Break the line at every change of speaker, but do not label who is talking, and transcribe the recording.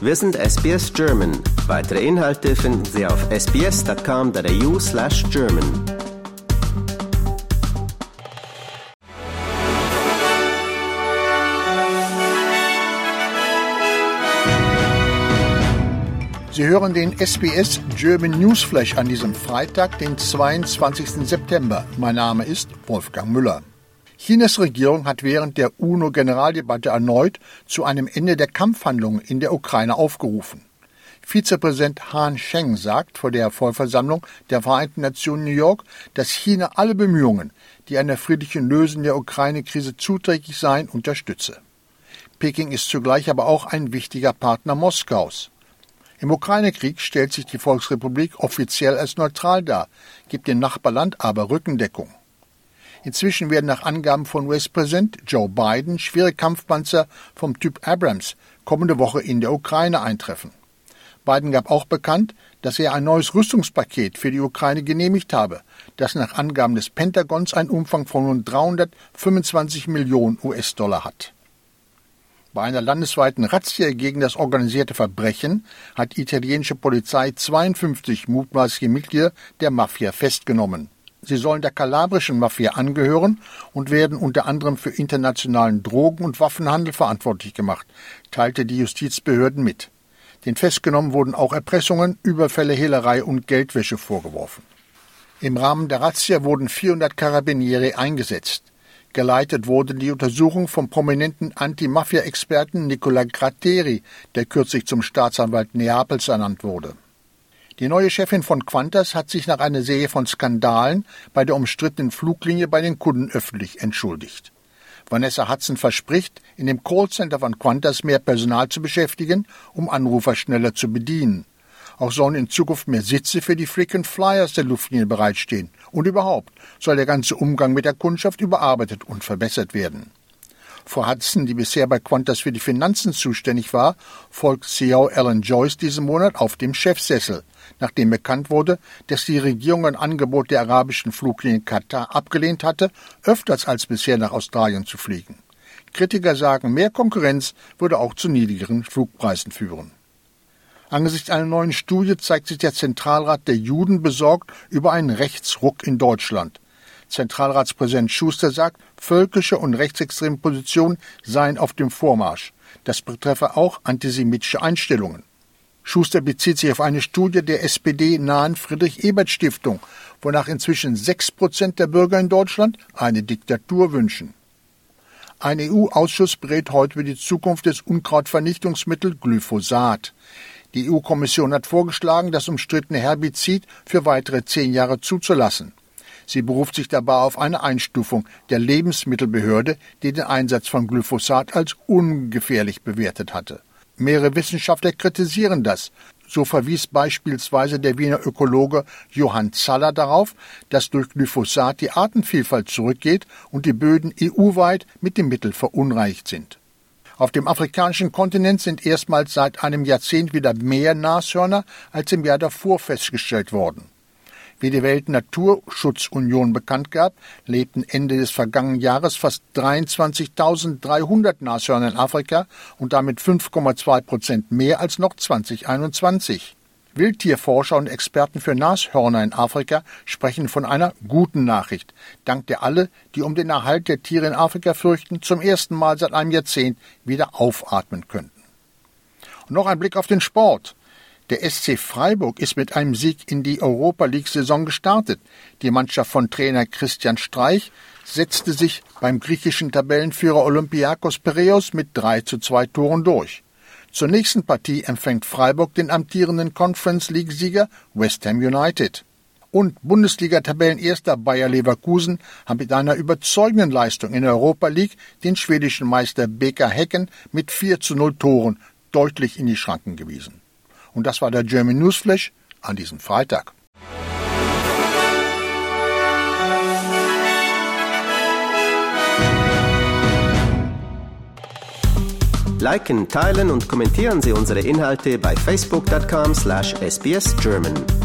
Wir sind SBS German. Weitere Inhalte finden Sie auf sbs.com.au slash German.
Sie hören den SBS German Newsflash an diesem Freitag, den 22. September. Mein Name ist Wolfgang Müller. Chinas Regierung hat während der UNO-Generaldebatte erneut zu einem Ende der Kampfhandlungen in der Ukraine aufgerufen. Vizepräsident Han Sheng sagt vor der Vollversammlung der Vereinten Nationen New York, dass China alle Bemühungen, die einer friedlichen Lösung der Ukraine-Krise zuträglich seien, unterstütze. Peking ist zugleich aber auch ein wichtiger Partner Moskaus. Im Ukraine-Krieg stellt sich die Volksrepublik offiziell als neutral dar, gibt dem Nachbarland aber Rückendeckung. Inzwischen werden nach Angaben von US-Präsident Joe Biden schwere Kampfpanzer vom Typ Abrams kommende Woche in der Ukraine eintreffen. Biden gab auch bekannt, dass er ein neues Rüstungspaket für die Ukraine genehmigt habe, das nach Angaben des Pentagons einen Umfang von rund 325 Millionen US-Dollar hat. Bei einer landesweiten Razzia gegen das organisierte Verbrechen hat die italienische Polizei 52 mutmaßliche Mitglieder der Mafia festgenommen. Sie sollen der kalabrischen Mafia angehören und werden unter anderem für internationalen Drogen- und Waffenhandel verantwortlich gemacht, teilte die Justizbehörden mit. Den Festgenommen wurden auch Erpressungen, Überfälle, Hehlerei und Geldwäsche vorgeworfen. Im Rahmen der Razzia wurden 400 Karabiniere eingesetzt. Geleitet wurde die Untersuchung vom prominenten Anti-Mafia-Experten Nicola Gratteri, der kürzlich zum Staatsanwalt Neapels ernannt wurde. Die neue Chefin von Qantas hat sich nach einer Serie von Skandalen bei der umstrittenen Fluglinie bei den Kunden öffentlich entschuldigt. Vanessa Hudson verspricht, in dem Callcenter von Qantas mehr Personal zu beschäftigen, um Anrufer schneller zu bedienen. Auch sollen in Zukunft mehr Sitze für die Frequent Flyers der Luftlinie bereitstehen. Und überhaupt soll der ganze Umgang mit der Kundschaft überarbeitet und verbessert werden. Frau Hudson, die bisher bei Qantas für die Finanzen zuständig war, folgt CEO Alan Joyce diesen Monat auf dem Chefsessel nachdem bekannt wurde, dass die Regierung ein Angebot der arabischen Fluglinie Katar abgelehnt hatte, öfters als bisher nach Australien zu fliegen. Kritiker sagen, mehr Konkurrenz würde auch zu niedrigeren Flugpreisen führen. Angesichts einer neuen Studie zeigt sich der Zentralrat der Juden besorgt über einen Rechtsruck in Deutschland. Zentralratspräsident Schuster sagt, völkische und rechtsextreme Positionen seien auf dem Vormarsch. Das betreffe auch antisemitische Einstellungen. Schuster bezieht sich auf eine Studie der SPD-nahen Friedrich-Ebert-Stiftung, wonach inzwischen sechs Prozent der Bürger in Deutschland eine Diktatur wünschen. Ein EU-Ausschuss berät heute über die Zukunft des Unkrautvernichtungsmittels Glyphosat. Die EU-Kommission hat vorgeschlagen, das umstrittene Herbizid für weitere zehn Jahre zuzulassen. Sie beruft sich dabei auf eine Einstufung der Lebensmittelbehörde, die den Einsatz von Glyphosat als ungefährlich bewertet hatte. Mehrere Wissenschaftler kritisieren das. So verwies beispielsweise der Wiener Ökologe Johann Zaller darauf, dass durch Glyphosat die Artenvielfalt zurückgeht und die Böden EU-weit mit dem Mittel verunreicht sind. Auf dem afrikanischen Kontinent sind erstmals seit einem Jahrzehnt wieder mehr Nashörner als im Jahr davor festgestellt worden. Wie die Weltnaturschutzunion bekannt gab, lebten Ende des vergangenen Jahres fast 23.300 Nashörner in Afrika und damit 5,2 Prozent mehr als noch 2021. Wildtierforscher und Experten für Nashörner in Afrika sprechen von einer guten Nachricht, dank der alle, die um den Erhalt der Tiere in Afrika fürchten, zum ersten Mal seit einem Jahrzehnt wieder aufatmen könnten. Und noch ein Blick auf den Sport. Der SC Freiburg ist mit einem Sieg in die Europa League-Saison gestartet. Die Mannschaft von Trainer Christian Streich setzte sich beim griechischen Tabellenführer Olympiakos Piraeus mit 3 zu 2 Toren durch. Zur nächsten Partie empfängt Freiburg den amtierenden Conference League-Sieger West Ham United. Und Bundesliga-Tabellenerster Bayer Leverkusen hat mit einer überzeugenden Leistung in der Europa League den schwedischen Meister BK Hecken mit 4 zu 0 Toren deutlich in die Schranken gewiesen. Und das war der German Newsflash an diesem Freitag.
Liken, teilen und kommentieren Sie unsere Inhalte bei facebook.com/sbsgerman.